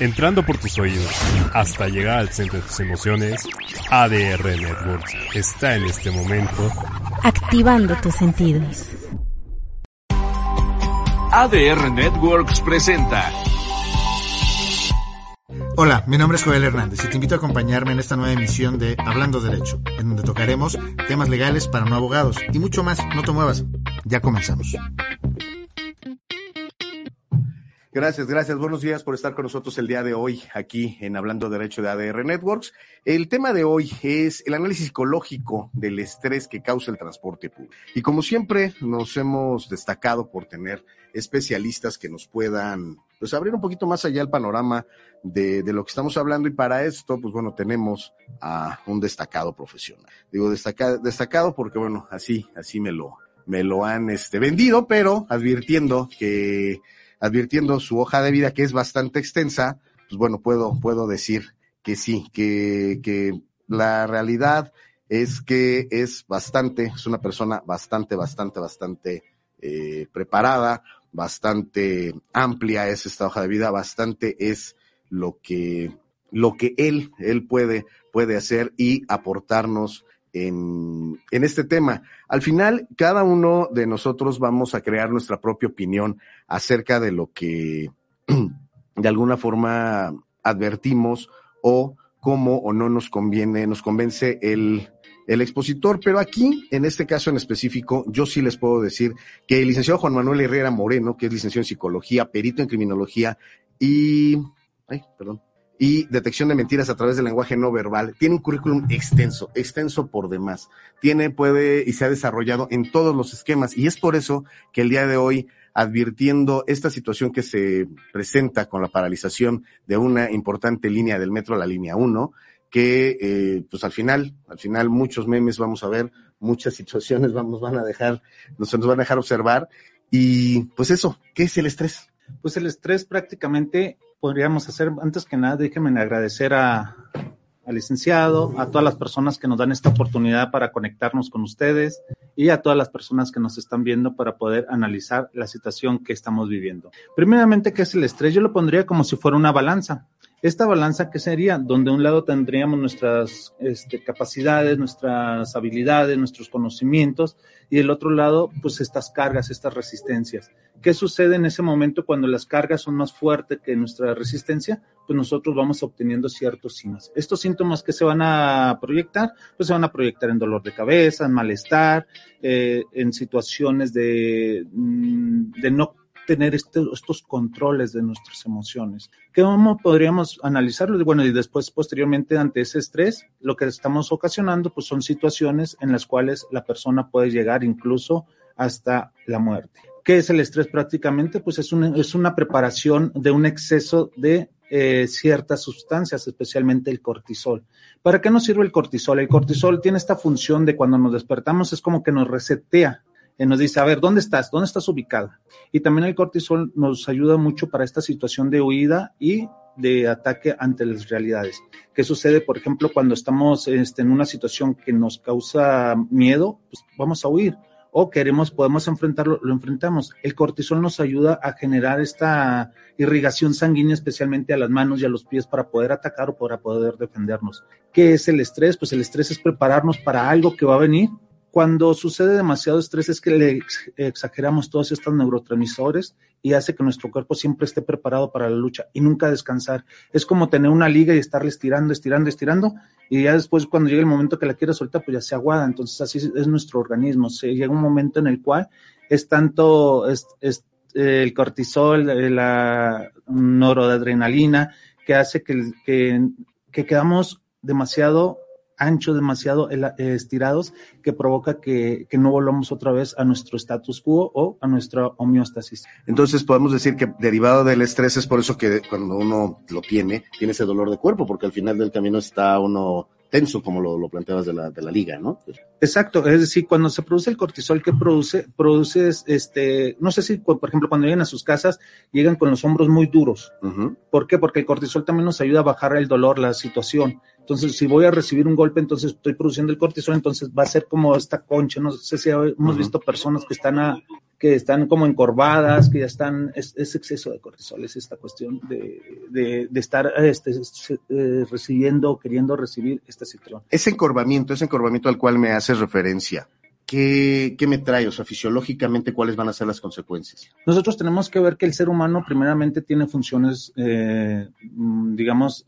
entrando por tus oídos hasta llegar al centro de tus emociones, ADR Networks está en este momento activando tus sentidos. ADR Networks presenta. Hola, mi nombre es Joel Hernández y te invito a acompañarme en esta nueva emisión de Hablando Derecho, en donde tocaremos temas legales para no abogados y mucho más. No te muevas. Ya comenzamos. Gracias, gracias. Buenos días por estar con nosotros el día de hoy aquí en Hablando Derecho de ADR Networks. El tema de hoy es el análisis psicológico del estrés que causa el transporte público. Y como siempre, nos hemos destacado por tener especialistas que nos puedan pues abrir un poquito más allá el panorama de, de, lo que estamos hablando y para esto, pues bueno, tenemos a un destacado profesional. Digo destacado, destacado porque bueno, así, así me lo, me lo han este, vendido, pero advirtiendo que advirtiendo su hoja de vida que es bastante extensa, pues bueno, puedo, puedo decir que sí, que, que la realidad es que es bastante, es una persona bastante, bastante, bastante eh, preparada, bastante amplia es esta hoja de vida, bastante es lo que, lo que él, él puede, puede hacer y aportarnos en, este tema. Al final, cada uno de nosotros vamos a crear nuestra propia opinión acerca de lo que de alguna forma advertimos o cómo o no nos conviene, nos convence el, el expositor, pero aquí, en este caso en específico, yo sí les puedo decir que el licenciado Juan Manuel Herrera Moreno, que es licenciado en psicología, perito en criminología y, ay, perdón, y detección de mentiras a través del lenguaje no verbal. Tiene un currículum extenso, extenso por demás. Tiene, puede y se ha desarrollado en todos los esquemas y es por eso que el día de hoy, advirtiendo esta situación que se presenta con la paralización de una importante línea del metro, la línea 1, que eh, pues al final, al final muchos memes vamos a ver, muchas situaciones vamos, van a dejar, nos, nos van a dejar observar y pues eso, ¿qué es el estrés? Pues el estrés prácticamente podríamos hacer, antes que nada, déjenme agradecer a, al licenciado, a todas las personas que nos dan esta oportunidad para conectarnos con ustedes y a todas las personas que nos están viendo para poder analizar la situación que estamos viviendo. Primeramente, ¿qué es el estrés? Yo lo pondría como si fuera una balanza. Esta balanza, ¿qué sería? Donde un lado tendríamos nuestras este, capacidades, nuestras habilidades, nuestros conocimientos, y del otro lado, pues estas cargas, estas resistencias. ¿Qué sucede en ese momento cuando las cargas son más fuertes que nuestra resistencia? Pues nosotros vamos obteniendo ciertos síntomas. Estos síntomas que se van a proyectar, pues se van a proyectar en dolor de cabeza, en malestar, eh, en situaciones de, mm, de no tener este, estos controles de nuestras emociones. ¿Cómo podríamos analizarlo? Bueno, y después, posteriormente, ante ese estrés, lo que estamos ocasionando, pues son situaciones en las cuales la persona puede llegar incluso hasta la muerte. ¿Qué es el estrés prácticamente? Pues es una, es una preparación de un exceso de eh, ciertas sustancias, especialmente el cortisol. ¿Para qué nos sirve el cortisol? El cortisol tiene esta función de cuando nos despertamos, es como que nos resetea eh, nos dice, a ver, ¿dónde estás? ¿Dónde estás ubicada? Y también el cortisol nos ayuda mucho para esta situación de huida y de ataque ante las realidades. ¿Qué sucede, por ejemplo, cuando estamos este, en una situación que nos causa miedo? Pues vamos a huir. O queremos, podemos enfrentarlo, lo enfrentamos. El cortisol nos ayuda a generar esta irrigación sanguínea, especialmente a las manos y a los pies, para poder atacar o para poder defendernos. ¿Qué es el estrés? Pues el estrés es prepararnos para algo que va a venir cuando sucede demasiado estrés es que le exageramos todos estos neurotransmisores y hace que nuestro cuerpo siempre esté preparado para la lucha y nunca descansar. Es como tener una liga y estarle estirando, estirando, estirando y ya después cuando llega el momento que la quiere soltar pues ya se aguada. Entonces así es nuestro organismo. Se llega un momento en el cual es tanto es, el cortisol, la noradrenalina que hace que, que quedamos demasiado ancho, demasiado estirados, que provoca que, que, no volvamos otra vez a nuestro status quo o a nuestra homeostasis. Entonces podemos decir que derivado del estrés es por eso que cuando uno lo tiene, tiene ese dolor de cuerpo, porque al final del camino está uno tenso, como lo, lo planteabas de la, de la liga, ¿no? Exacto, es decir, cuando se produce el cortisol, ¿qué produce? Produce, este, no sé si, por ejemplo, cuando llegan a sus casas, llegan con los hombros muy duros. Uh -huh. ¿Por qué? Porque el cortisol también nos ayuda a bajar el dolor, la situación. Entonces, si voy a recibir un golpe, entonces estoy produciendo el cortisol, entonces va a ser como esta concha. No sé si hemos visto personas que están a, que están como encorvadas, que ya están, es, exceso de cortisol, es esta cuestión de, de, de estar este, eh, recibiendo, queriendo recibir esta situación. Ese encorvamiento, ese encorvamiento al cual me haces referencia, ¿Qué, ¿qué, me trae? O sea, fisiológicamente, ¿cuáles van a ser las consecuencias? Nosotros tenemos que ver que el ser humano primeramente tiene funciones, eh, digamos,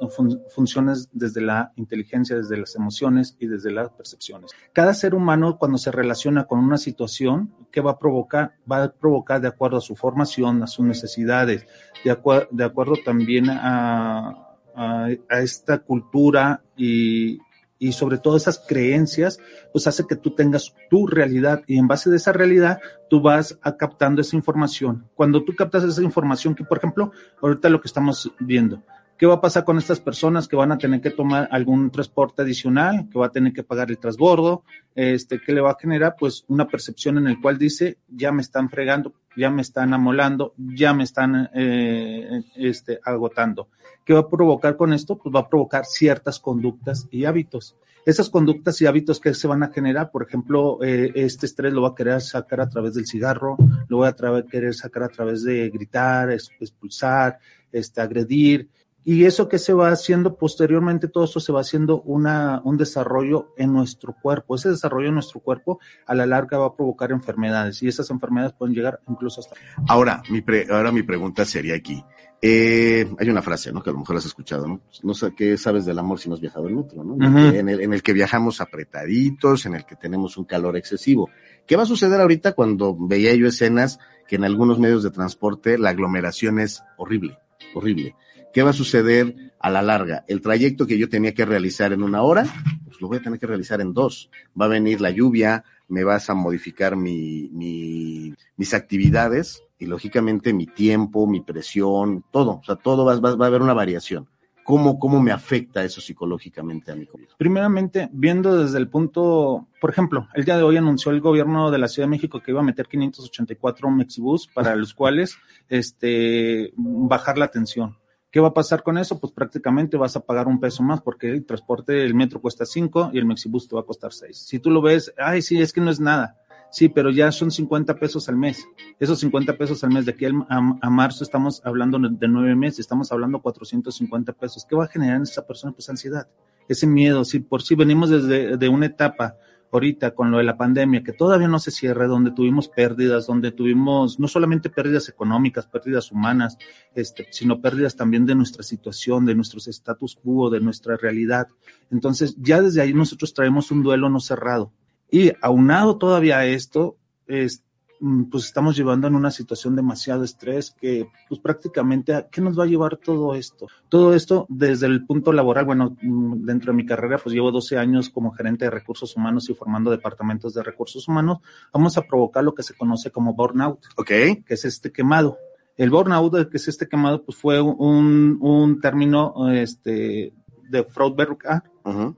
funciones desde la inteligencia, desde las emociones y desde las percepciones. Cada ser humano cuando se relaciona con una situación, ¿qué va a provocar? Va a provocar de acuerdo a su formación, a sus necesidades, de, de acuerdo también a, a, a esta cultura y, y sobre todo esas creencias, pues hace que tú tengas tu realidad y en base de esa realidad tú vas a captando esa información. Cuando tú captas esa información, que por ejemplo, ahorita lo que estamos viendo, ¿Qué va a pasar con estas personas que van a tener que tomar algún transporte adicional, que va a tener que pagar el transbordo? Este, ¿Qué le va a generar? Pues una percepción en el cual dice, ya me están fregando, ya me están amolando, ya me están eh, este, agotando. ¿Qué va a provocar con esto? Pues va a provocar ciertas conductas y hábitos. Esas conductas y hábitos que se van a generar, por ejemplo, eh, este estrés lo va a querer sacar a través del cigarro, lo va a querer sacar a través de gritar, expulsar, este, agredir, y eso que se va haciendo posteriormente, todo eso se va haciendo una, un desarrollo en nuestro cuerpo. Ese desarrollo en nuestro cuerpo a la larga va a provocar enfermedades y esas enfermedades pueden llegar incluso hasta. Ahora, mi, ahora mi pregunta sería aquí. Eh, hay una frase, ¿no? Que a lo mejor has escuchado, ¿no? No sé qué sabes del amor si no has viajado en otro, ¿no? en, el, en el que viajamos apretaditos, en el que tenemos un calor excesivo. ¿Qué va a suceder ahorita cuando veía yo escenas que en algunos medios de transporte la aglomeración es horrible, horrible? ¿Qué va a suceder a la larga? El trayecto que yo tenía que realizar en una hora, pues lo voy a tener que realizar en dos. Va a venir la lluvia, me vas a modificar mi, mi, mis actividades y lógicamente mi tiempo, mi presión, todo. O sea, todo va, va, va a haber una variación. ¿Cómo, ¿Cómo me afecta eso psicológicamente a mi comida? Primeramente, viendo desde el punto, por ejemplo, el día de hoy anunció el gobierno de la Ciudad de México que iba a meter 584 Mexibus para los cuales este, bajar la tensión ¿Qué va a pasar con eso? Pues prácticamente vas a pagar un peso más porque el transporte, el metro cuesta cinco y el Mexibus te va a costar seis. Si tú lo ves, ay, sí, es que no es nada. Sí, pero ya son 50 pesos al mes. Esos 50 pesos al mes de aquí a, marzo estamos hablando de nueve meses, estamos hablando 450 pesos. ¿Qué va a generar en esa persona? Pues ansiedad, ese miedo. Si por si venimos desde de una etapa ahorita con lo de la pandemia, que todavía no se cierre, donde tuvimos pérdidas, donde tuvimos no solamente pérdidas económicas, pérdidas humanas, este, sino pérdidas también de nuestra situación, de nuestros status quo, de nuestra realidad. Entonces, ya desde ahí nosotros traemos un duelo no cerrado. Y aunado todavía a esto, este, Mm, pues estamos llevando en una situación demasiado estrés que pues prácticamente a qué nos va a llevar todo esto. Todo esto desde el punto laboral, bueno, mm, dentro de mi carrera pues llevo 12 años como gerente de recursos humanos y formando departamentos de recursos humanos, vamos a provocar lo que se conoce como burnout, Ok. que es este quemado. El burnout, que es este quemado, pues fue un, un término este, de Freudberg,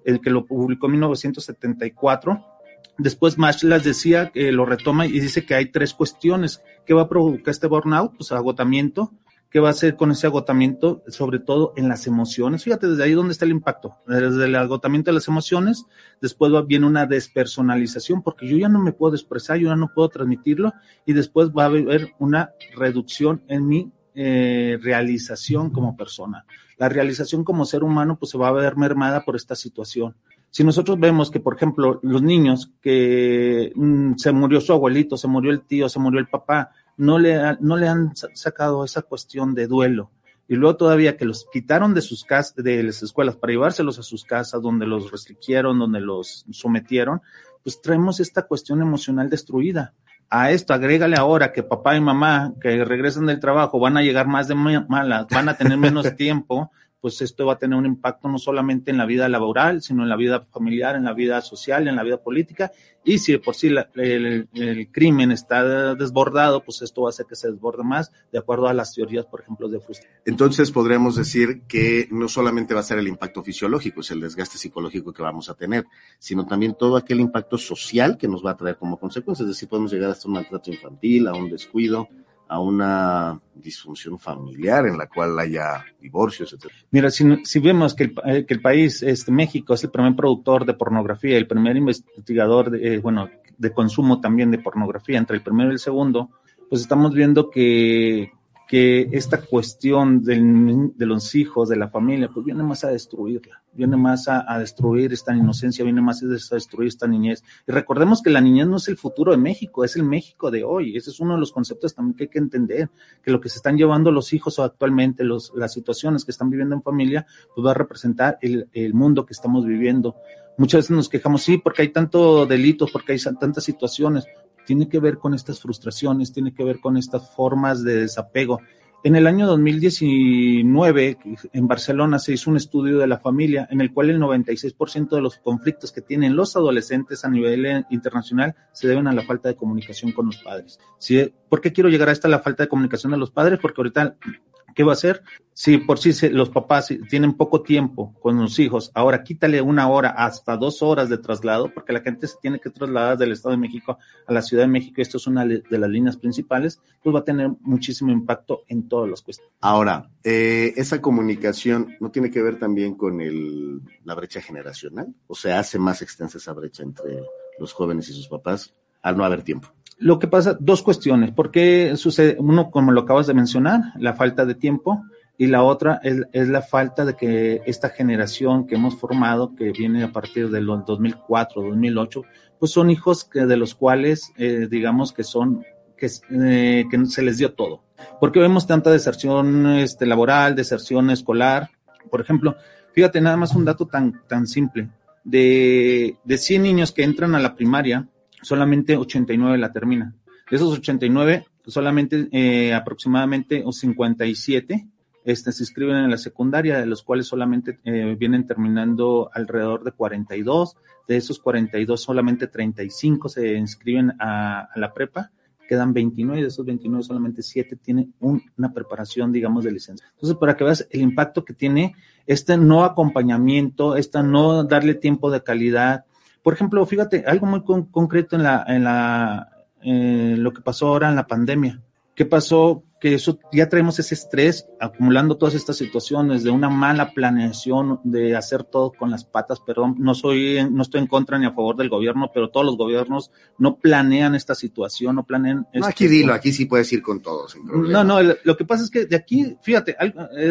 el que lo publicó en 1974 Después Mashlas decía que lo retoma y dice que hay tres cuestiones. ¿Qué va a provocar este burnout? Pues agotamiento. ¿Qué va a hacer con ese agotamiento? Sobre todo en las emociones. Fíjate, desde ahí donde está el impacto. Desde el agotamiento de las emociones, después va, viene una despersonalización, porque yo ya no me puedo expresar, yo ya no puedo transmitirlo, y después va a haber una reducción en mi eh, realización como persona. La realización como ser humano, pues se va a ver mermada por esta situación. Si nosotros vemos que, por ejemplo, los niños que mm, se murió su abuelito, se murió el tío, se murió el papá, no le, no le han sacado esa cuestión de duelo. Y luego todavía que los quitaron de sus casas, de las escuelas para llevárselos a sus casas, donde los restringieron, donde los sometieron, pues traemos esta cuestión emocional destruida. A esto agrégale ahora que papá y mamá que regresan del trabajo van a llegar más de malas, van a tener menos tiempo, pues esto va a tener un impacto no solamente en la vida laboral, sino en la vida familiar, en la vida social, en la vida política. Y si por sí el, el, crimen está desbordado, pues esto va a hacer que se desborde más, de acuerdo a las teorías, por ejemplo, de frustración. Entonces podríamos decir que no solamente va a ser el impacto fisiológico, es el desgaste psicológico que vamos a tener, sino también todo aquel impacto social que nos va a traer como consecuencia. Es decir, podemos llegar hasta un maltrato infantil, a un descuido, a una disfunción familiar en la cual haya divorcios, etc. Mira, si, si vemos que el, eh, que el país, este, México, es el primer productor de pornografía, el primer investigador, de, eh, bueno, de consumo también de pornografía, entre el primero y el segundo, pues estamos viendo que, que esta cuestión de los hijos, de la familia, pues viene más a destruirla, viene más a, destruir esta inocencia, viene más a destruir esta niñez. Y recordemos que la niñez no es el futuro de México, es el México de hoy. Ese es uno de los conceptos también que hay que entender, que lo que se están llevando los hijos actualmente, las situaciones que están viviendo en familia, pues va a representar el, mundo que estamos viviendo. Muchas veces nos quejamos, sí, porque hay tanto delitos, porque hay tantas situaciones, tiene que ver con estas frustraciones, tiene que ver con estas formas de desapego. En el año 2019, en Barcelona, se hizo un estudio de la familia en el cual el 96% de los conflictos que tienen los adolescentes a nivel internacional se deben a la falta de comunicación con los padres. ¿Sí? ¿Por qué quiero llegar a esta la falta de comunicación de los padres? Porque ahorita ¿qué va a hacer? Si por sí se, los papás tienen poco tiempo con los hijos, ahora quítale una hora hasta dos horas de traslado, porque la gente se tiene que trasladar del Estado de México a la Ciudad de México, y esto es una de las líneas principales, pues va a tener muchísimo impacto en todas las cuestiones. Ahora, eh, esa comunicación no tiene que ver también con el, la brecha generacional, o sea, hace más extensa esa brecha entre los jóvenes y sus papás al no haber tiempo. Lo que pasa, dos cuestiones. ¿Por qué sucede? Uno, como lo acabas de mencionar, la falta de tiempo. Y la otra es, la falta de que esta generación que hemos formado, que viene a partir del 2004, 2008, pues son hijos que, de los cuales, eh, digamos que son, que, eh, se les dio todo. Porque vemos tanta deserción este, laboral, deserción escolar. Por ejemplo, fíjate, nada más un dato tan, tan simple. De, de 100 niños que entran a la primaria, solamente 89 la terminan. De esos 89, solamente eh, aproximadamente 57 este, se inscriben en la secundaria, de los cuales solamente eh, vienen terminando alrededor de 42. De esos 42, solamente 35 se inscriben a, a la prepa. Quedan 29, de esos 29 solamente 7 tienen un, una preparación, digamos, de licencia. Entonces, para que veas el impacto que tiene este no acompañamiento, esta no darle tiempo de calidad, por ejemplo, fíjate, algo muy con, concreto en la, en la, eh, lo que pasó ahora en la pandemia. ¿Qué pasó? Que eso ya traemos ese estrés acumulando todas estas situaciones de una mala planeación, de hacer todo con las patas, perdón, no soy, no estoy en contra ni a favor del gobierno, pero todos los gobiernos no planean esta situación, no planean. No, aquí dilo, aquí sí puedes ir con todos. No, no, lo que pasa es que de aquí, fíjate,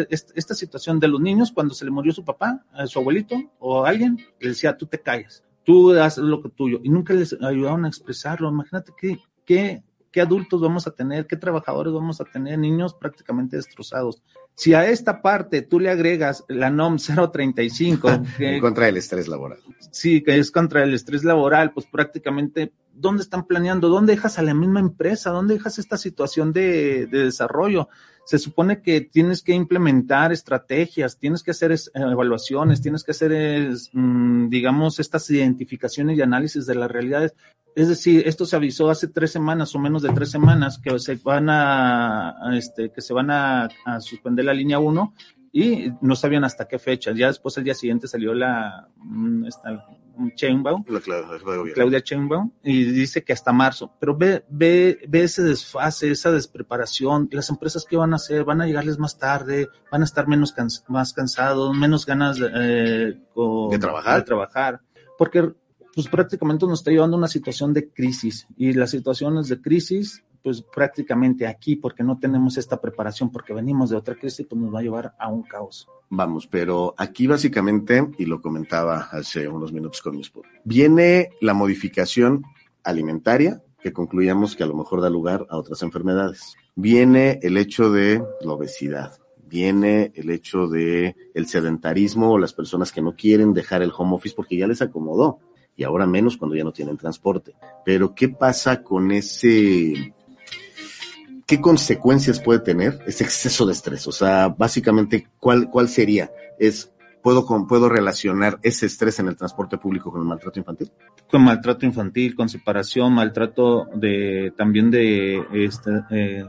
esta situación de los niños, cuando se le murió su papá, su abuelito o alguien, le decía, tú te calles tú haces lo que tuyo, y nunca les ayudaron a expresarlo. Imagínate qué, qué, qué adultos vamos a tener, qué trabajadores vamos a tener, niños prácticamente destrozados. Si a esta parte tú le agregas la NOM 035, que, contra el estrés laboral. Sí, que es contra el estrés laboral, pues prácticamente, ¿dónde están planeando? ¿Dónde dejas a la misma empresa? ¿Dónde dejas esta situación de, de desarrollo? se supone que tienes que implementar estrategias, tienes que hacer evaluaciones, tienes que hacer, mmm, digamos, estas identificaciones y análisis de las realidades. Es decir, esto se avisó hace tres semanas o menos de tres semanas que se van a, este, que se van a, suspender la línea 1 y no sabían hasta qué fecha. Ya después el día siguiente salió la esta, Chainbaum, Claudia Chainbaum, y dice que hasta marzo. Pero ve, ve, ve ese desfase, esa despreparación. Las empresas que van a hacer, van a llegarles más tarde, van a estar menos más cansados, menos ganas de, eh, con, de trabajar. De trabajar. Porque pues prácticamente nos está llevando a una situación de crisis y las situaciones de crisis pues prácticamente aquí porque no tenemos esta preparación porque venimos de otra crisis pues nos va a llevar a un caos. Vamos, pero aquí básicamente, y lo comentaba hace unos minutos con mi esposo, viene la modificación alimentaria que concluyamos que a lo mejor da lugar a otras enfermedades. Viene el hecho de la obesidad, viene el hecho de el sedentarismo o las personas que no quieren dejar el home office porque ya les acomodó y ahora menos cuando ya no tienen transporte. Pero ¿qué pasa con ese ¿qué consecuencias puede tener ese exceso de estrés? O sea, básicamente, ¿cuál, cuál sería? Es, ¿puedo, con, ¿Puedo relacionar ese estrés en el transporte público con el maltrato infantil? Con maltrato infantil, con separación, maltrato de, también de, este, eh,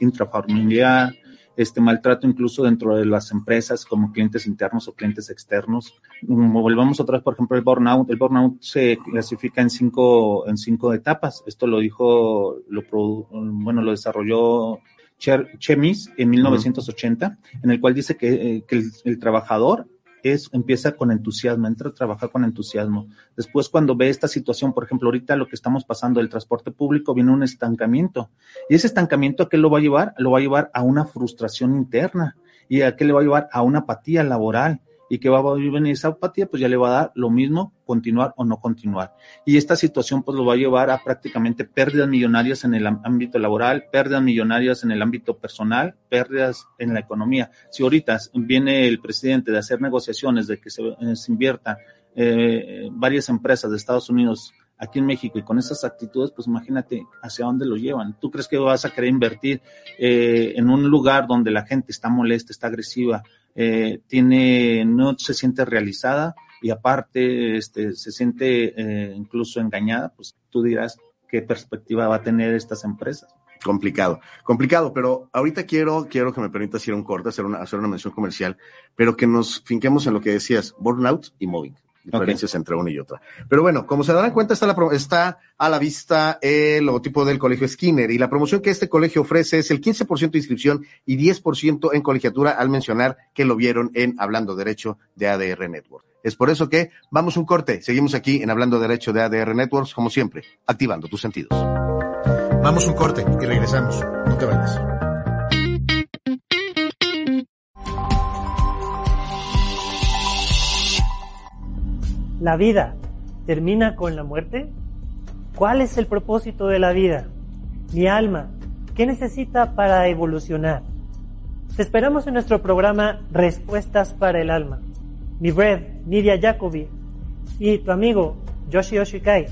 intrafamiliar, este maltrato incluso dentro de las empresas como clientes internos o clientes externos. Volvamos otra vez, por ejemplo, el burnout. El burnout se clasifica en cinco, en cinco etapas. Esto lo dijo, lo, bueno, lo desarrolló Chemis en 1980, en el cual dice que, eh, que el, trabajador es, empieza con entusiasmo, entra a trabajar con entusiasmo. Después, cuando ve esta situación, por ejemplo, ahorita lo que estamos pasando del transporte público, viene un estancamiento. Y ese estancamiento, ¿a qué lo va a llevar? Lo va a llevar a una frustración interna. ¿Y a qué le va a llevar? A una apatía laboral y que va a venir esa apatía, pues ya le va a dar lo mismo continuar o no continuar. Y esta situación pues lo va a llevar a prácticamente pérdidas millonarias en el ámbito laboral, pérdidas millonarias en el ámbito personal, pérdidas en la economía. Si ahorita viene el presidente de hacer negociaciones de que se, eh, se invierta eh, varias empresas de Estados Unidos aquí en México y con esas actitudes, pues imagínate hacia dónde lo llevan. ¿Tú crees que vas a querer invertir eh, en un lugar donde la gente está molesta, está agresiva, eh, tiene, no se siente realizada y aparte este, se siente eh, incluso engañada, pues tú dirás qué perspectiva va a tener estas empresas. Complicado, complicado, pero ahorita quiero, quiero que me permitas ir a un corte, hacer una, hacer una mención comercial, pero que nos finquemos en lo que decías, burnout y moving diferencias okay. entre una y otra. Pero bueno, como se darán cuenta, está, la, está a la vista el logotipo del Colegio Skinner y la promoción que este colegio ofrece es el 15% de inscripción y 10% en colegiatura al mencionar que lo vieron en Hablando Derecho de ADR Network. Es por eso que vamos un corte. Seguimos aquí en Hablando Derecho de ADR Networks, como siempre, activando tus sentidos. Vamos un corte y regresamos. No te vayas. ¿La vida termina con la muerte? ¿Cuál es el propósito de la vida? Mi alma, ¿qué necesita para evolucionar? Te esperamos en nuestro programa Respuestas para el Alma. Mi red, Nidia Jacobi, y tu amigo Yoshi Oshikai,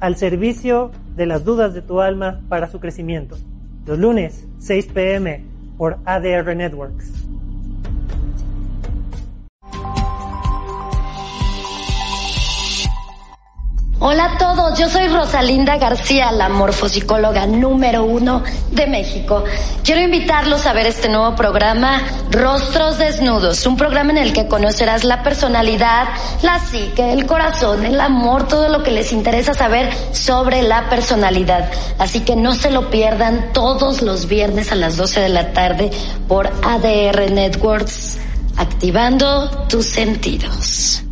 al servicio de las dudas de tu alma para su crecimiento. Los lunes, 6 pm, por ADR Networks. Hola a todos, yo soy Rosalinda García, la morfopsicóloga número uno de México. Quiero invitarlos a ver este nuevo programa, Rostros Desnudos, un programa en el que conocerás la personalidad, la psique, el corazón, el amor, todo lo que les interesa saber sobre la personalidad. Así que no se lo pierdan todos los viernes a las 12 de la tarde por ADR Networks, activando tus sentidos.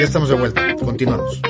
Ya estamos de vuelta. Continuamos.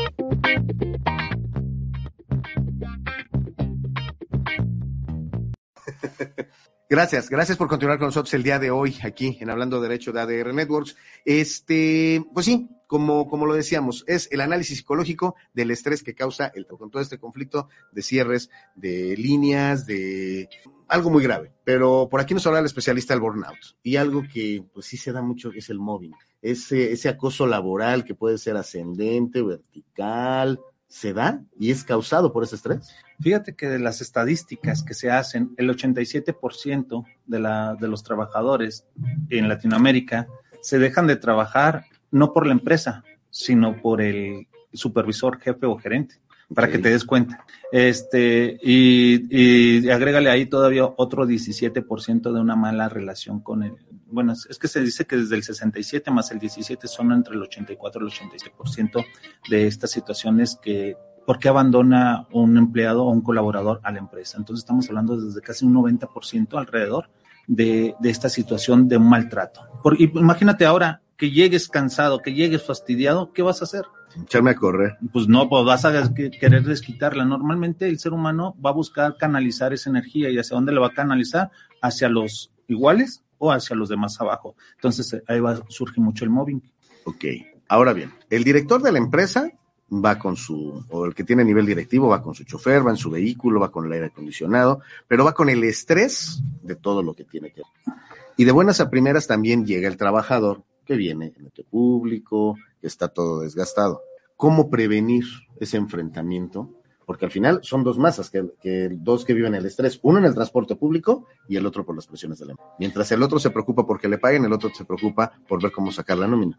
Gracias, gracias por continuar con nosotros el día de hoy aquí en Hablando Derecho de ADR Networks. Este, pues sí, como, como lo decíamos, es el análisis psicológico del estrés que causa el, con todo este conflicto de cierres, de líneas, de algo muy grave. Pero por aquí nos habla el especialista del burnout y algo que pues sí se da mucho es el mobbing, ese, ese acoso laboral que puede ser ascendente, vertical, se da y es causado por ese estrés. Fíjate que de las estadísticas que se hacen, el 87% de, la, de los trabajadores en Latinoamérica se dejan de trabajar no por la empresa, sino por el supervisor, jefe o gerente, para okay. que te des cuenta. Este, y, y agrégale ahí todavía otro 17% de una mala relación con el, bueno, es que se dice que desde el 67 más el 17 son entre el 84 y el 87% de estas situaciones que ¿por qué abandona un empleado o un colaborador a la empresa? Entonces estamos hablando desde casi un 90% alrededor de, de, esta situación de un maltrato. Por, imagínate ahora que llegues cansado, que llegues fastidiado, ¿qué vas a hacer? Echarme a correr. Pues no, pues vas a querer desquitarla. Normalmente el ser humano va a buscar canalizar esa energía y hacia dónde le va a canalizar, hacia los iguales o hacia los demás abajo. Entonces ahí va a surgir mucho el mobbing. Ok, ahora bien, el director de la empresa va con su, o el que tiene nivel directivo va con su chofer, va en su vehículo, va con el aire acondicionado, pero va con el estrés de todo lo que tiene que hacer. Y de buenas a primeras también llega el trabajador que viene en el público, que está todo desgastado. ¿Cómo prevenir ese enfrentamiento? Porque al final son dos masas, que, dos que viven el estrés, uno en el transporte público y el otro por las presiones de la. Mientras el otro se preocupa porque le paguen, el otro se preocupa por ver cómo sacar la nómina.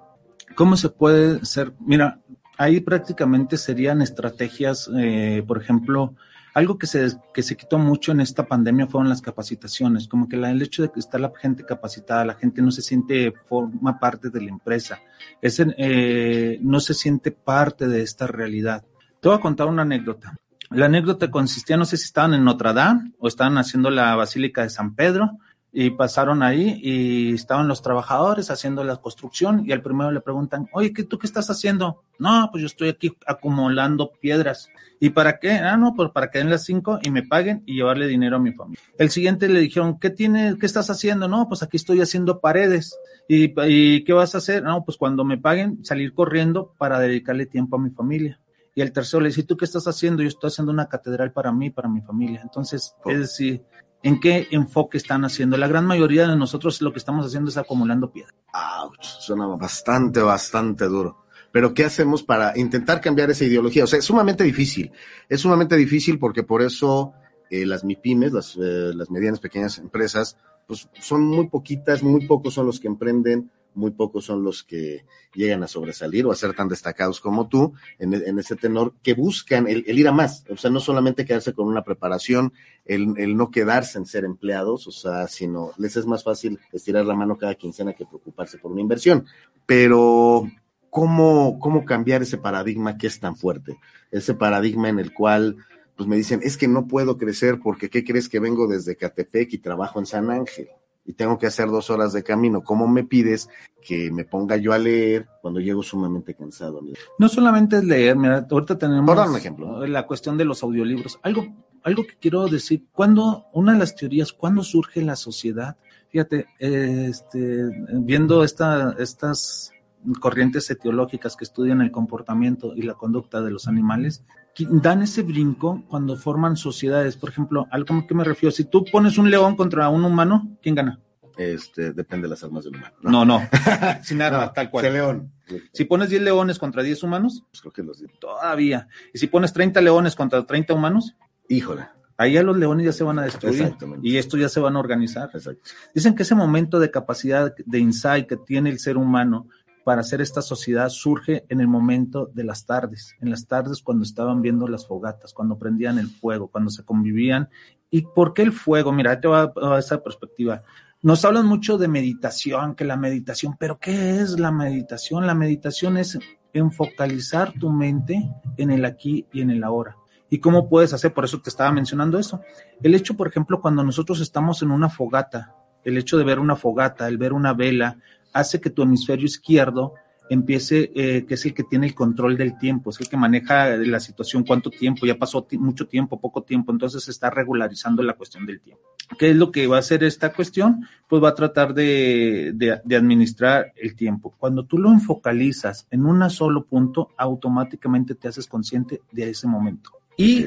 ¿Cómo se puede ser? Mira, ahí prácticamente serían estrategias, eh, por ejemplo, Algo que se, que se quitó mucho en esta pandemia fueron las capacitaciones, como que la, el hecho de que está la gente capacitada, la gente no se siente, forma parte de la empresa, es, eh, no se siente parte de esta realidad. Te voy a contar una anécdota. La anécdota consistía, no sé si estaban en Notre Dame o estaban haciendo la Basílica de San Pedro, y pasaron ahí y estaban los trabajadores haciendo la construcción y al primero le preguntan, oye, ¿qué, ¿tú qué estás haciendo? No, pues yo estoy aquí acumulando piedras. ¿Y para qué? Ah, no, pues para que den las cinco y me paguen y llevarle dinero a mi familia. El siguiente le dijeron, ¿qué tiene, qué estás haciendo? No, pues aquí estoy haciendo paredes. ¿Y, y qué vas a hacer? No, pues cuando me paguen, salir corriendo para dedicarle tiempo a mi familia. Y el tercero le dice, ¿tú qué estás haciendo? Yo estoy haciendo una catedral para mí, para mi familia. Entonces, es decir, en qué enfoque están haciendo. La gran mayoría de nosotros lo que estamos haciendo es acumulando piedra. Ouch, suena bastante, bastante duro. Pero ¿qué hacemos para intentar cambiar esa ideología? O sea, es sumamente difícil. Es sumamente difícil porque por eso eh, las MIPIMES, las, eh, las medianas pequeñas empresas, pues son muy poquitas, muy pocos son los que emprenden muy pocos son los que llegan a sobresalir o a ser tan destacados como tú en, en ese tenor, que buscan el, ir a más, o sea, no solamente quedarse con una preparación, el, el, no quedarse en ser empleados, o sea, sino les es más fácil estirar la mano cada quincena que preocuparse por una inversión. Pero, ¿cómo, cómo cambiar ese paradigma que es tan fuerte? Ese paradigma en el cual pues me dicen, es que no puedo crecer porque ¿qué crees que vengo desde Catepec y trabajo en San Ángel? Y tengo que hacer dos horas de camino. ¿Cómo me pides que me ponga yo a leer cuando llego sumamente cansado? No solamente es leer, mira, ahorita tenemos Por un ejemplo. la cuestión de los audiolibros. Algo, algo que quiero decir, cuando, una de las teorías, ¿cuándo surge la sociedad? Fíjate, este, viendo esta, estas corrientes etiológicas que estudian el comportamiento y la conducta de los animales, dan ese brinco cuando forman sociedades. Por ejemplo, ¿algo que me refiero? Si tú pones un león contra un humano, ¿quién gana? Este, depende de las armas del humano. No, no, no. sin armas, no, tal cual. El león. Si pones 10 leones contra 10 humanos, pues creo que los todavía. Y si pones 30 leones contra 30 humanos, híjole. Ahí ya los leones ya se van a destruir y estos ya se van a organizar. Exacto. Dicen que ese momento de capacidad de insight que tiene el ser humano para hacer esta sociedad surge en el momento de las tardes, en las tardes cuando estaban viendo las fogatas, cuando prendían el fuego, cuando se convivían. ¿Y por qué el fuego? Mira, te voy a, a esa perspectiva. Nos hablan mucho de meditación, que la meditación, pero ¿qué es la meditación? La meditación es enfocalizar tu mente en el aquí y en el ahora. ¿Y cómo puedes hacer? Por eso te estaba mencionando eso. El hecho, por ejemplo, cuando nosotros estamos en una fogata, el hecho de ver una fogata, el ver una vela, hace que tu hemisferio izquierdo empiece, eh, que es el que tiene el control del tiempo, es el que maneja la situación, cuánto tiempo, ya pasó mucho tiempo, poco tiempo, entonces se está regularizando la cuestión del tiempo. ¿Qué es lo que va a hacer esta cuestión? Pues va a tratar de, de, administrar el tiempo. Cuando tú lo enfocalizas en un solo punto, automáticamente te haces consciente de ese momento. Y,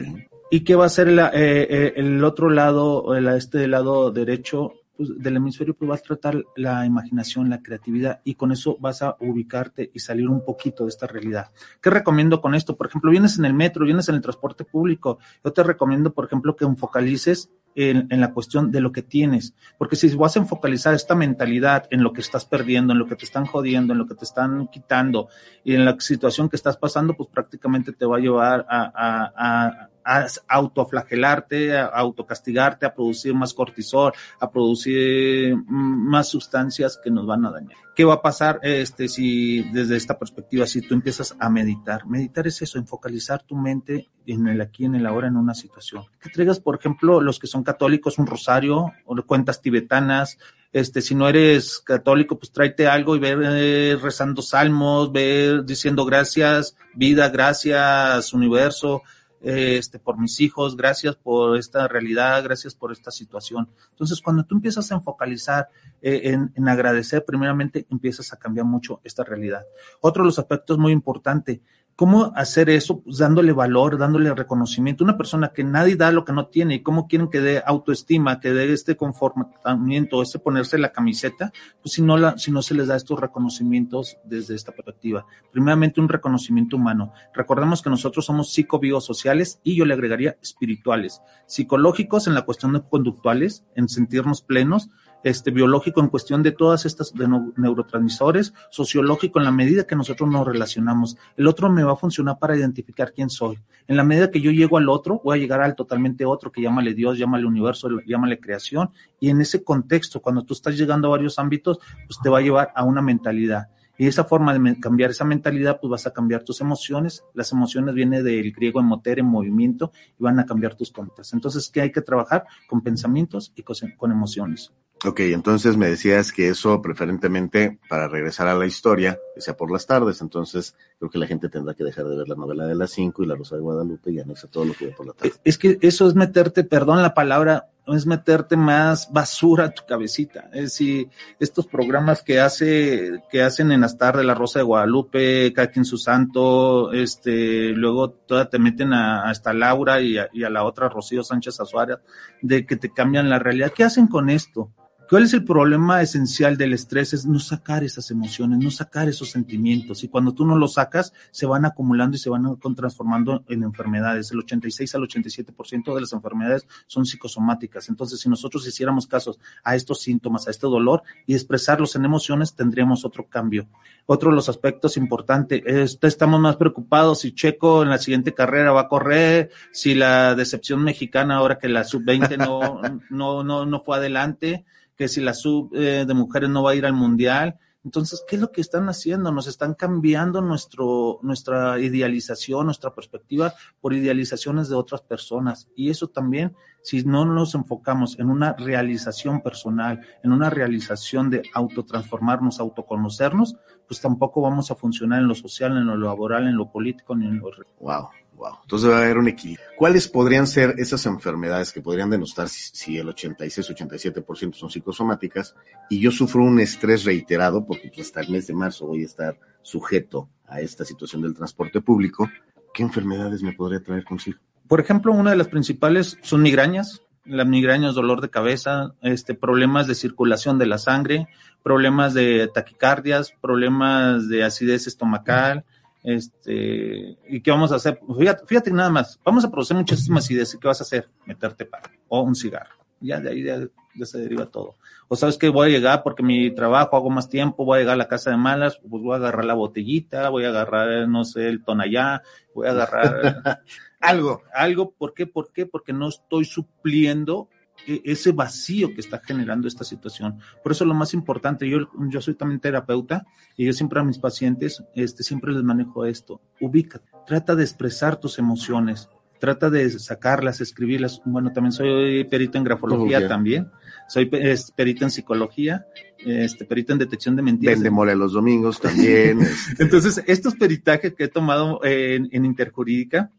¿y qué va a hacer la, eh, eh, el otro lado, el, este lado derecho? Pues, del hemisferio, pues vas a tratar la imaginación, la creatividad y con eso vas a ubicarte y salir un poquito de esta realidad. ¿Qué recomiendo con esto? Por ejemplo, vienes en el metro, vienes en el transporte público. Yo te recomiendo, por ejemplo, que enfocalices en, en, la cuestión de lo que tienes. Porque si vas a enfocalizar esta mentalidad en lo que estás perdiendo, en lo que te están jodiendo, en lo que te están quitando y en la situación que estás pasando, pues prácticamente te va a llevar a, a, a a autoflagelarte, a autocastigarte, a producir más cortisol, a producir más sustancias que nos van a dañar. ¿Qué va a pasar este, si desde esta perspectiva, si tú empiezas a meditar? Meditar es eso, enfocalizar tu mente en el aquí, en el ahora, en una situación. Que traigas, por ejemplo, los que son católicos, un rosario o cuentas tibetanas, este, si no eres católico, pues tráete algo y ver eh, rezando salmos, ver diciendo gracias, vida, gracias, universo, este, por mis hijos, gracias por esta realidad, gracias por esta situación. Entonces, cuando tú empiezas a enfocalizar eh, en, en, agradecer, primeramente empiezas a cambiar mucho esta realidad. Otro de los aspectos muy importante, ¿Cómo hacer eso? Pues dándole valor, dándole reconocimiento. Una persona que nadie da lo que no tiene y cómo quieren que dé autoestima, que dé este conformamiento, este ponerse la camiseta, pues si no, la, si no se les da estos reconocimientos desde esta perspectiva. Primeramente un reconocimiento humano. Recordemos que nosotros somos psicobiosociales y yo le agregaría espirituales, psicológicos en la cuestión de conductuales, en sentirnos plenos, este, biológico en cuestión de todas estas de neurotransmisores, sociológico en la medida que nosotros nos relacionamos. El otro me va a funcionar para identificar quién soy. En la medida que yo llego al otro, voy a llegar al totalmente otro, que llámale Dios, llámale universo, llámale creación, y en ese contexto, cuando tú estás llegando a varios ámbitos, pues te va a llevar a una mentalidad. Y esa forma de cambiar esa mentalidad, pues vas a cambiar tus emociones. Las emociones vienen del griego emoter, en movimiento, y van a cambiar tus contas. Entonces, ¿qué hay que trabajar? Con pensamientos y con emociones. Ok, entonces me decías que eso preferentemente para regresar a la historia, que sea por las tardes, entonces creo que la gente tendrá que dejar de ver la novela de las cinco y la Rosa de Guadalupe y anexa todo lo que ve por la tarde. Es que eso es meterte, perdón la palabra, es meterte más basura a tu cabecita. Es decir, estos programas que hace, que hacen en las tardes la Rosa de Guadalupe, cada quien su santo, este, luego toda te meten a, hasta Laura y a, y a la otra Rocío Sánchez Azuara, de que te cambian la realidad. ¿Qué hacen con esto? ¿Cuál es el problema esencial del estrés? Es no sacar esas emociones, no sacar esos sentimientos. Y cuando tú no los sacas, se van acumulando y se van transformando en enfermedades. El 86 al 87% de las enfermedades son psicosomáticas. Entonces, si nosotros hiciéramos casos a estos síntomas, a este dolor y expresarlos en emociones, tendríamos otro cambio. Otro de los aspectos importantes, estamos más preocupados si Checo en la siguiente carrera va a correr, si la decepción mexicana ahora que la sub-20 no, no, no, no fue adelante que si la sub eh, de mujeres no va a ir al mundial. Entonces, ¿qué es lo que están haciendo? Nos están cambiando nuestro, nuestra idealización, nuestra perspectiva por idealizaciones de otras personas. Y eso también, si no nos enfocamos en una realización personal, en una realización de autotransformarnos, autoconocernos, pues tampoco vamos a funcionar en lo social, en lo laboral, en lo político, ni en lo... Wow. Wow. Entonces va a haber un equilibrio. ¿Cuáles podrían ser esas enfermedades que podrían denostar si, el 86-87% son psicosomáticas y yo sufro un estrés reiterado porque pues, hasta el mes de marzo voy a estar sujeto a esta situación del transporte público? ¿Qué enfermedades me podría traer consigo? Por ejemplo, una de las principales son migrañas. La migraña es dolor de cabeza, este, problemas de circulación de la sangre, problemas de taquicardias, problemas de acidez estomacal, este, ¿y qué vamos a hacer? Fíjate, fíjate nada más, vamos a producir muchísimas ideas. ¿Y qué vas a hacer? Meterte para o un cigarro. Ya de ahí ya, se deriva todo. O sabes que voy a llegar porque mi trabajo hago más tiempo, voy a llegar a la casa de malas, pues voy a agarrar la botellita, voy a agarrar, no sé, el tonallá, voy a agarrar algo. Algo, ¿por qué? ¿Por qué? Porque no estoy supliendo ese vacío que está generando esta situación. Por eso lo más importante, yo, yo soy también terapeuta y yo siempre a mis pacientes, este, siempre les manejo esto, ubica, trata de expresar tus emociones, trata de sacarlas, escribirlas. Bueno, también soy perito en grafología también, soy perito en psicología, este, perito en detección de mentiras. Vende mole los domingos también. Este. Entonces, estos peritajes que he tomado en, en interjurídica,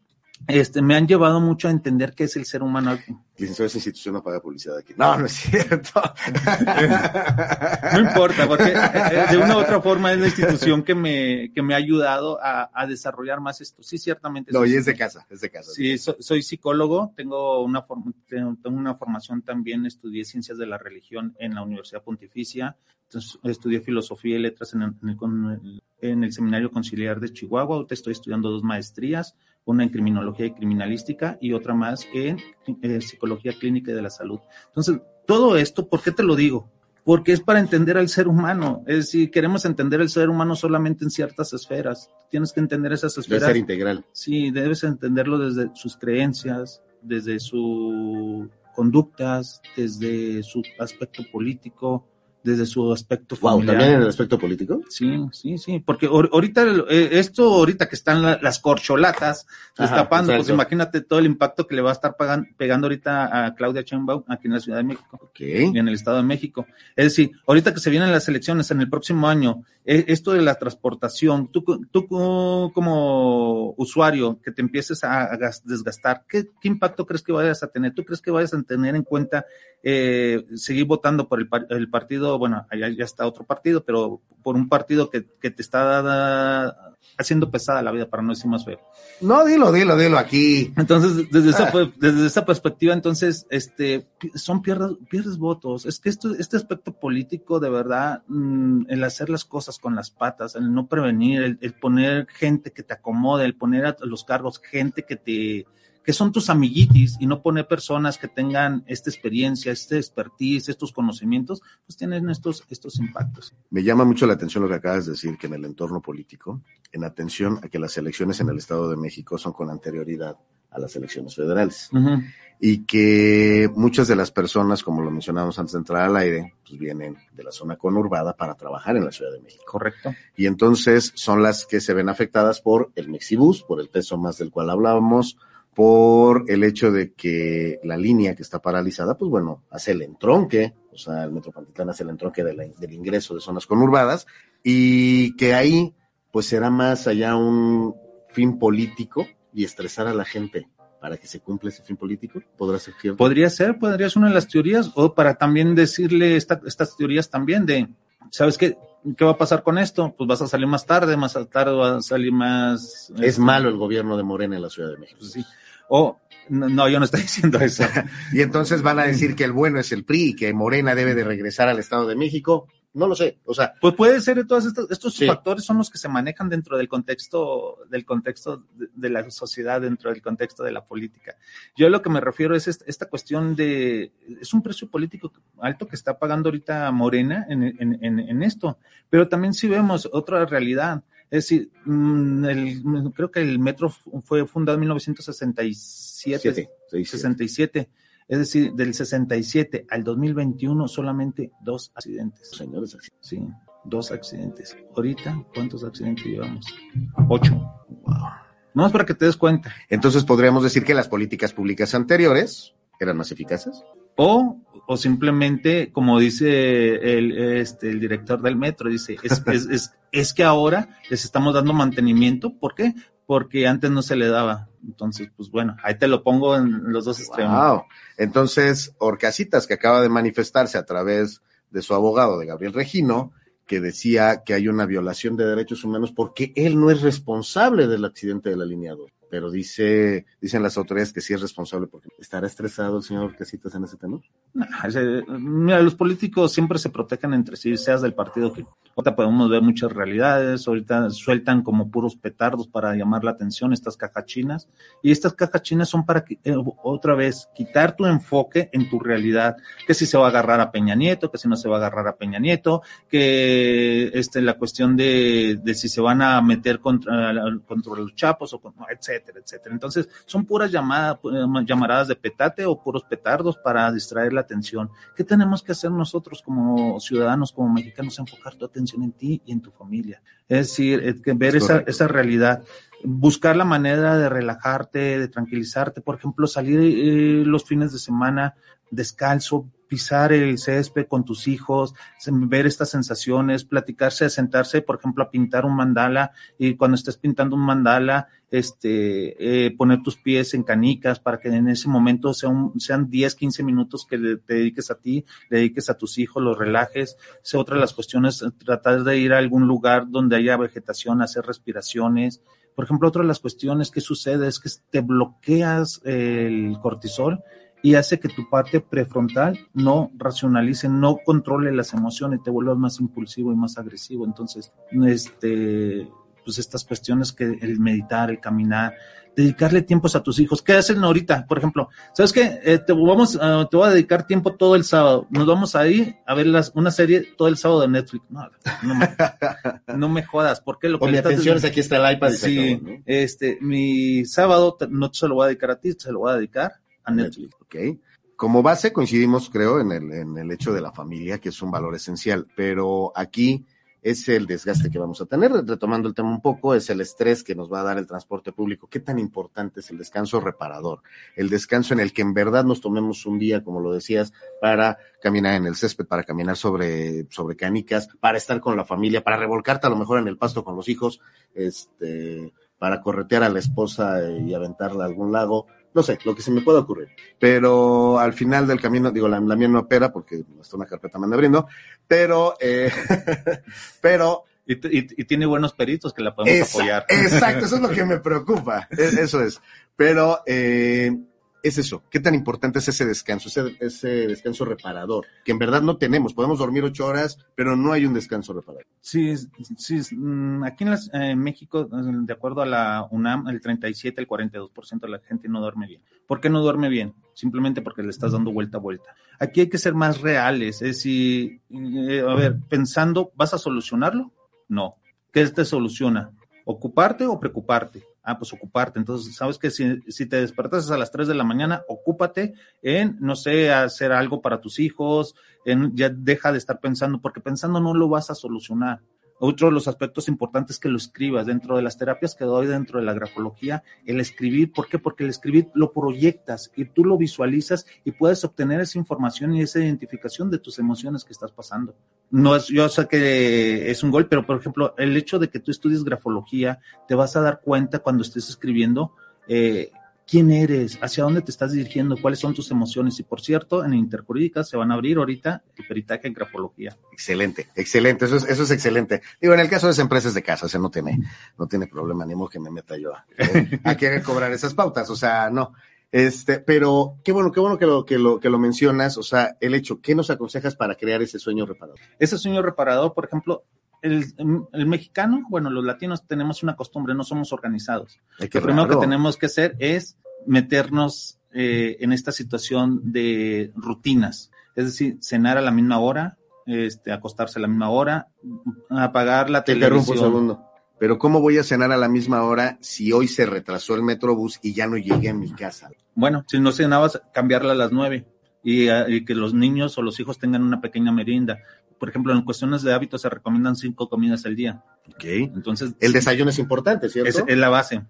este, me han llevado mucho a entender qué es el ser humano. Licenciado, esa institución no paga publicidad aquí. No, no es cierto. no importa, porque eh, de una u otra forma es la institución que me, que me ha ayudado a, a desarrollar más esto. Sí, ciertamente. No, y es de casa, es de casa. Sí, soy psicólogo, tengo una, tengo una formación también, estudié ciencias de la religión en la Universidad Pontificia, entonces, estudié filosofía y letras en el, en el Seminario Conciliar de Chihuahua, ahorita estoy estudiando dos maestrías, una en criminología y criminalística y otra más en eh, psicología clínica y de la salud. Entonces, todo esto, ¿por qué te lo digo? Porque es para entender al ser humano. Es decir, queremos entender al ser humano solamente en ciertas esferas. Tienes que entender esas esferas. Debe ser integral. Sí, debes entenderlo desde sus creencias, desde sus conductas, desde su aspecto político, desde su aspecto familiar. ¿también en el aspecto político? Sí, sí, sí, porque ahorita, eh, esto ahorita que están las corcholatas destapando, pues imagínate todo el impacto que le va a estar pegando ahorita a Claudia Sheinbaum aquí en la Ciudad de México y en el Estado de México. Es decir, ahorita que se vienen las elecciones en el próximo año, e, esto de la transportación, tú, tú como usuario que te empieces a desgastar, ¿qué, ¿qué impacto crees que vayas a tener? ¿Tú crees que vayas a tener en cuenta eh, seguir votando por el, partido, bueno, allá ya está otro partido, pero por un partido que, te está haciendo pesada la vida, para no decir más feo. No, dilo, dilo, dilo aquí. Entonces, desde esa, ah. desde esa perspectiva, entonces, este, son pierdes, pierdes votos. Es que esto, este aspecto político, de verdad, mm, el hacer las cosas con las patas, el no prevenir, el, poner gente que te acomode, el poner a los cargos gente que te, que son tus amiguitis y no poner personas que tengan esta experiencia, este expertise, estos conocimientos, pues tienen estos, estos impactos. Me llama mucho la atención lo que acabas de decir, que en el entorno político, en atención a que las elecciones en el Estado de México son con anterioridad a las elecciones federales. Y que muchas de las personas, como lo mencionábamos antes de entrar al aire, pues vienen de la zona conurbada para trabajar en la Ciudad de México. Correcto. Y entonces son las que se ven afectadas por el Mexibus, por el peso más del cual hablábamos, por el hecho de que la línea que está paralizada, pues bueno, hace el entronque, o sea, el Metropolitano hace el entronque de la- del ingreso de zonas conurbadas, y que ahí, pues será más allá un fin político y estresar a la gente para que se cumpla ese fin político, podrá ser cierto. Podría ser, podría ser una de las teorías, o para también decirle esta- estas teorías también de, ¿sabes qué? ¿Qué va a pasar con esto? Pues vas a salir más tarde, más tarde vas a salir más... Es este, malo el gobierno de Morena en la Ciudad de México. pues sí. O, no, no, yo no estoy diciendo eso. Y entonces van a decir que el bueno es el PRI y que Morena debe de regresar al Estado de México. No lo sé, o sea, Pues puede ser, todos estos, estos Sí. factores son los que se manejan dentro del contexto, del contexto de, de la sociedad, dentro del contexto de la política. Yo lo que me refiero es est- esta cuestión de, es un precio político alto que está pagando ahorita Morena en, en, en, en esto, pero también si vemos otra realidad, es decir, mm, el- creo que el metro fu- fue fundado en 1967, siete, seis, siete. 67, es decir, del 67 al 2021 solamente dos accidentes. señores. Sí, dos accidentes. Ahorita, ¿cuántos accidentes llevamos? Ocho. No es para que te des cuenta. Entonces podríamos decir que las políticas públicas anteriores eran más eficaces. O, o simplemente, como dice el, este, el director del metro, dice, es, es, es, es que ahora les estamos dando mantenimiento. ¿Por qué? Porque antes no se le daba. Entonces, pues bueno, ahí te lo pongo en los dos extremos. Wow. Entonces, Orcasitas, que acaba de manifestarse a través de su abogado, de Gabriel Regino, que decía que hay una violación de derechos humanos porque él no es responsable del accidente de la línea 2. Pero dice, dicen las autoridades que sí es responsable porque estará estresado el señor Orcasitas en ese tema. Mira, los políticos siempre se protegen entre sí, seas del partido que. Ahorita podemos ver muchas realidades, ahorita sueltan como puros petardos para llamar la atención estas cajas chinas. Y estas cajas chinas son para, eh, otra vez, quitar tu enfoque en tu realidad. Que si se va a agarrar a Peña Nieto, que si no se va a agarrar a Peña Nieto, que este, la cuestión de, de si se van a meter contra, contra los chapos, o con- etcétera, etcétera. Entonces, son puras llamadas, llamaradas de petate o puros petardos para distraer la atención. ¿Qué tenemos que hacer nosotros como ciudadanos, como mexicanos? Enfocar tu atención en ti y en tu familia. Es decir, es que ver Es esa, esa realidad. Buscar la manera de relajarte, de tranquilizarte. Por ejemplo, salir eh, los fines de semana descalzo, pisar el césped con tus hijos, ver estas sensaciones, platicarse, sentarse, por ejemplo, a pintar un mandala y cuando estés pintando un mandala, este, eh, poner tus pies en canicas para que en ese momento sea un- sean 10, 15 minutos que te dediques a ti, dediques a tus hijos, los relajes. Esa otra de las cuestiones, tratar de ir a algún lugar donde haya vegetación, hacer respiraciones. Por ejemplo, otra de las cuestiones que sucede es que te bloqueas el cortisol y hace que tu parte prefrontal no racionalice, no controle las emociones, te vuelvas más impulsivo y más agresivo. Entonces, este, pues estas cuestiones que el meditar, el caminar, dedicarle tiempos a tus hijos. ¿Qué hacen ahorita? Por ejemplo, ¿sabes qué? Eh, te vamos, ah, te voy a dedicar tiempo todo el sábado. Nos vamos a ir a ver las, una serie todo el sábado de Netflix. No, no me, no me jodas. ¿Por qué? Lo Con mi le estás atención es aquí está el iPad Sí, acabó, ¿no? este, mi sábado te- no se lo voy a dedicar a ti, se lo voy a dedicar a Netflix. Ok. Como base coincidimos, creo, en el, en el hecho de la familia, que es un valor esencial, pero aquí es el desgaste que vamos a tener. Retomando el tema un poco, es el estrés que nos va a dar el transporte público. ¿Qué tan importante es el descanso reparador? El descanso en el que en verdad nos tomemos un día, como lo decías, para caminar en el césped, para caminar sobre, sobre canicas, para estar con la familia, para revolcarte a lo mejor en el pasto con los hijos, este, para corretear a la esposa y aventarla a algún lago. No sé, lo que se me pueda ocurrir. Pero al final del camino, digo, la, la mía no opera porque está una carpeta me anda abriendo, pero, eh, pero Y, y- y tiene buenos peritos que la podemos Esa- apoyar. Exacto, eso es lo que me preocupa. E- Eso es. Pero eh, es eso. ¿Qué tan importante es ese descanso, ese, descanso reparador? Que en verdad no tenemos. Podemos dormir ocho horas, pero no hay un descanso reparador. Sí, sí. Mm, aquí en, en México, de acuerdo a la UNAM, el 37, el 42% de la gente no duerme bien. ¿Por qué no duerme bien? Simplemente porque le estás dando vuelta a vuelta. Aquí hay que ser más reales. Es decir, eh, a ver, pensando, ¿vas a solucionarlo? No. ¿Qué te soluciona? ¿Ocuparte o preocuparte? Ah, pues ocuparte. Entonces, sabes que si, si te despertas a las 3 de la mañana, ocúpate en, no sé, hacer algo para tus hijos, en, ya deja de estar pensando, porque pensando no lo vas a solucionar. Otro de los aspectos importantes que lo escribas dentro de las terapias que doy dentro de la grafología, el escribir, ¿por qué? Porque el escribir lo proyectas y tú lo visualizas y puedes obtener esa información y esa identificación de tus emociones que estás pasando. No es, yo sé que es un gol, pero por ejemplo, el hecho de que tú estudies grafología, te vas a dar cuenta cuando estés escribiendo, eh, quién eres, hacia dónde te estás dirigiendo, cuáles son tus emociones. Y por cierto, en Interjurídica se van a abrir ahorita el peritaje en grafología. Excelente, excelente, eso es, eso es excelente. Digo, en el caso de las empresas de casa, o sea, no tiene, no tiene problema, ni modo que me meta yo a, a querer cobrar esas pautas, o sea, no. Este, pero qué bueno, qué bueno que lo, que lo, que lo mencionas, o sea, el hecho, ¿qué nos aconsejas para crear ese sueño reparador? Ese sueño reparador, por ejemplo, el, el, mexicano, bueno, los latinos tenemos una costumbre, no somos organizados. Lo primero que tenemos que hacer es meternos eh, en esta situación de rutinas, es decir, cenar a la misma hora, este, acostarse a la misma hora, apagar la Te televisión. interrumpo un segundo. Pero ¿cómo voy a cenar a la misma hora si hoy se retrasó el metrobús y ya no llegué a mi casa? Bueno, si no cenabas, cambiarla a las nueve y, y que los niños o los hijos tengan una pequeña merienda por ejemplo, en cuestiones de hábitos se recomiendan cinco comidas al día. Ok. Entonces. El desayuno es importante, ¿cierto? Es, es, la base.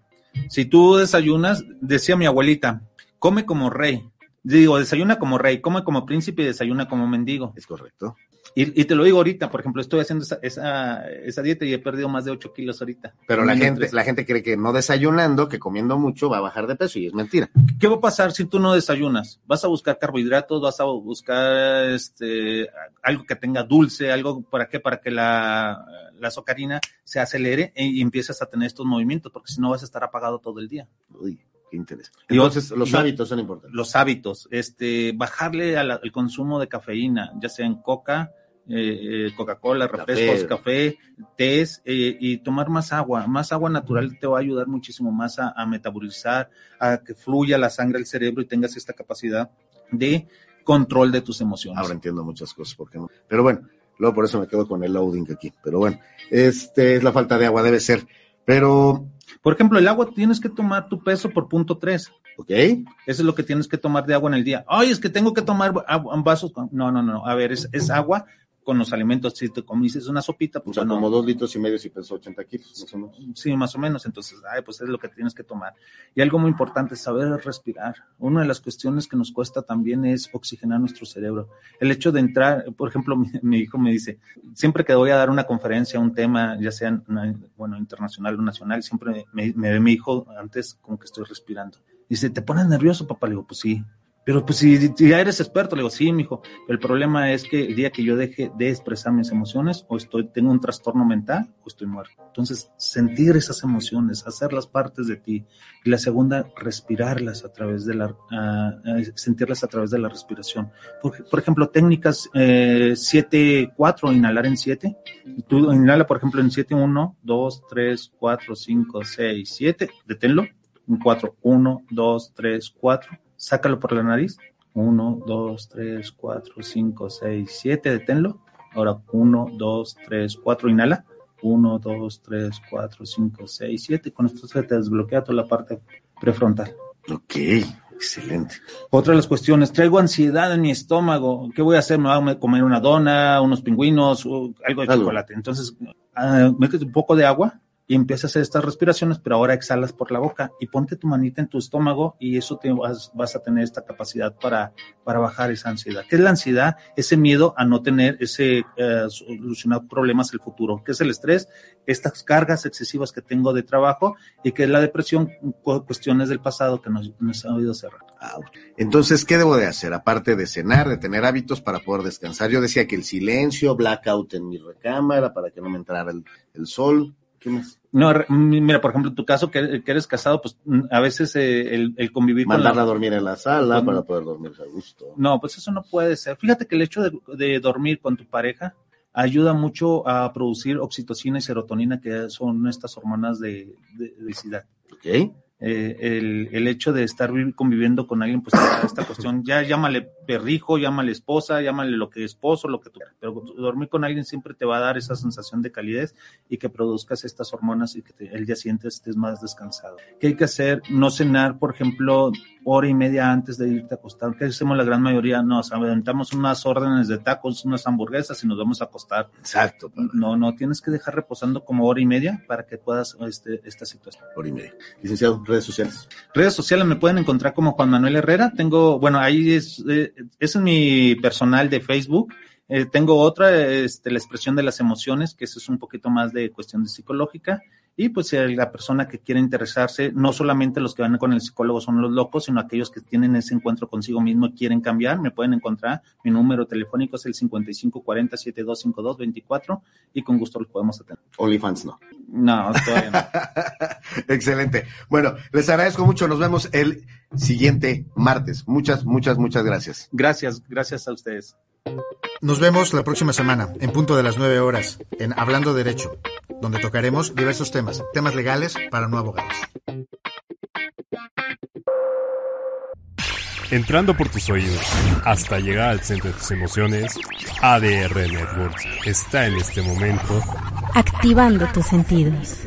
Si tú desayunas, decía mi abuelita, come como rey. Digo, desayuna como rey, come como príncipe y desayuna como mendigo. Es correcto. Y, y te lo digo ahorita, por ejemplo, estoy haciendo esa, esa, esa, dieta y he perdido más de 8 kilos ahorita. Pero la gente, la gente cree que no desayunando, que comiendo mucho va a bajar de peso y es mentira. ¿Qué va a pasar si tú no desayunas? Vas a buscar carbohidratos, vas a buscar este, algo que tenga dulce, algo para qué, para que la, la azucarina se acelere y, y empiezas a tener estos movimientos, porque si no vas a estar apagado todo el día. Uy qué interés. Entonces, los yo, hábitos son importantes. Los hábitos, este, bajarle al, al consumo de cafeína, ya sea en coca, eh, Coca-Cola, refrescos, café, tés eh, y tomar más agua. Más agua natural te va a ayudar muchísimo más a, a, metabolizar, a que fluya la sangre al cerebro y tengas esta capacidad de control de tus emociones. Ahora entiendo muchas cosas, ¿por qué no? Pero bueno, luego por eso me quedo con el loading aquí. Pero bueno, este es la falta de agua, debe ser. Pero por ejemplo, el agua tienes que tomar tu peso por punto 3. Ok. Eso es lo que tienes que tomar de agua en el día. Ay, es que tengo que tomar vasos. No, no, no. A ver, es, es agua con los alimentos. Si te comiste una sopita, pues o sea, bueno, como dos litros y medio si pesó 80 kilos, más o menos. Sí, más o menos. Entonces, ay, pues es lo que tienes que tomar. Y algo muy importante es saber respirar. Una de las cuestiones que nos cuesta también es oxigenar nuestro cerebro. El hecho de entrar, por ejemplo, mi, mi hijo me dice, siempre que voy a dar una conferencia, un tema, ya sea una, bueno, internacional o nacional, siempre me, me ve mi hijo antes como que estoy respirando. Dice, ¿te pones nervioso, papá? Le digo, pues sí. Pero pues si, si, ya eres experto, le digo, sí, mijo. El problema es que el día que yo deje de expresar mis emociones, o estoy, tengo un trastorno mental, o estoy muerto. Entonces, sentir esas emociones, hacerlas partes de ti. Y la segunda, respirarlas a través de la, uh, sentirlas a través de la respiración. Por, por ejemplo, técnicas 7-4, eh, inhalar en 7. Tú inhala, por ejemplo, en 7, 1, 2, 3, 4, 5, 6, 7. Deténlo. En 4, 1, 2, 3, 4 sácalo por la nariz. 1, 2, 3, 4, 5, 6, 7, deténlo. Ahora 1, 2, 3, 4, inhala. 1, 2, 3, 4, 5, 6, 7. Con esto se te desbloquea toda la parte prefrontal. Ok, excelente. Otra de las cuestiones, traigo ansiedad en mi estómago. ¿Qué voy a hacer? Me voy a comer una dona, unos pingüinos, algo de algo. chocolate. Entonces, uh, métete un poco de agua y empieza a hacer estas respiraciones, pero ahora exhalas por la boca y ponte tu manita en tu estómago y eso te vas, a tener esta capacidad para, para bajar esa ansiedad. ¿Qué es la ansiedad? Ese miedo a no tener ese, uh, solucionar problemas el futuro. ¿Qué es el estrés? Estas cargas excesivas que tengo de trabajo y que es la depresión, cuestiones del pasado que nos, nos ha oído cerrar. Entonces, ¿qué debo de hacer? Aparte de cenar, de tener hábitos para poder descansar. Yo decía que el silencio, blackout en mi recámara para que no me entrara el sol. ¿Qué más? No, mira, por ejemplo, en tu caso, que, que eres casado, pues a veces eh, el, el convivir con Mandarla la... a dormir en la sala Con- para poder dormir a gusto. No, pues eso no puede ser. Fíjate que el hecho de, de dormir con tu pareja ayuda mucho a producir oxitocina y serotonina, que son estas hormonas de, de felicidad. ¿Ok? Eh, el, el hecho de estar vi- conviviendo con alguien, pues esta, esta cuestión, ya llámale perrijo, llámale esposa, llámale lo que esposo, lo que tú quieras, pero dormir con alguien siempre te va a dar esa sensación de calidez y que produzcas estas hormonas y que te- el día siguiente estés más descansado. ¿Qué hay que hacer? No cenar, por ejemplo, hora y media antes de irte a acostar. ¿Qué hacemos la gran mayoría? Nos aventamos unas órdenes de tacos, unas hamburguesas y nos vamos a acostar. Exacto, No, no, tienes que dejar reposando como hora y media para que puedas este, esta situación. hora y media. Licenciado, redes sociales. Redes sociales me pueden encontrar como Juan Manuel Herrera. Tengo, bueno, ahí es, eh, ese es mi personal de Facebook. Eh, tengo otra, este, la expresión de las emociones, que eso es un poquito más de cuestión de psicológica. Y pues eh, la persona que quiere interesarse, no solamente los que van con el psicólogo son los locos, sino aquellos que tienen ese encuentro consigo mismo y quieren cambiar, me pueden encontrar. Mi número telefónico es el 5540-7252-24 y con gusto los podemos atender. OnlyFans no. No, todavía no. Excelente. Bueno, les agradezco mucho. Nos vemos el siguiente martes. Muchas, muchas, muchas gracias. Gracias, gracias a ustedes. Nos vemos la próxima semana, en punto de las 9 horas, en Hablando Derecho, donde tocaremos diversos temas, temas legales para no abogados. Entrando por tus oídos hasta llegar al centro de tus emociones, ADR Networks está en este momento Activando tus sentidos.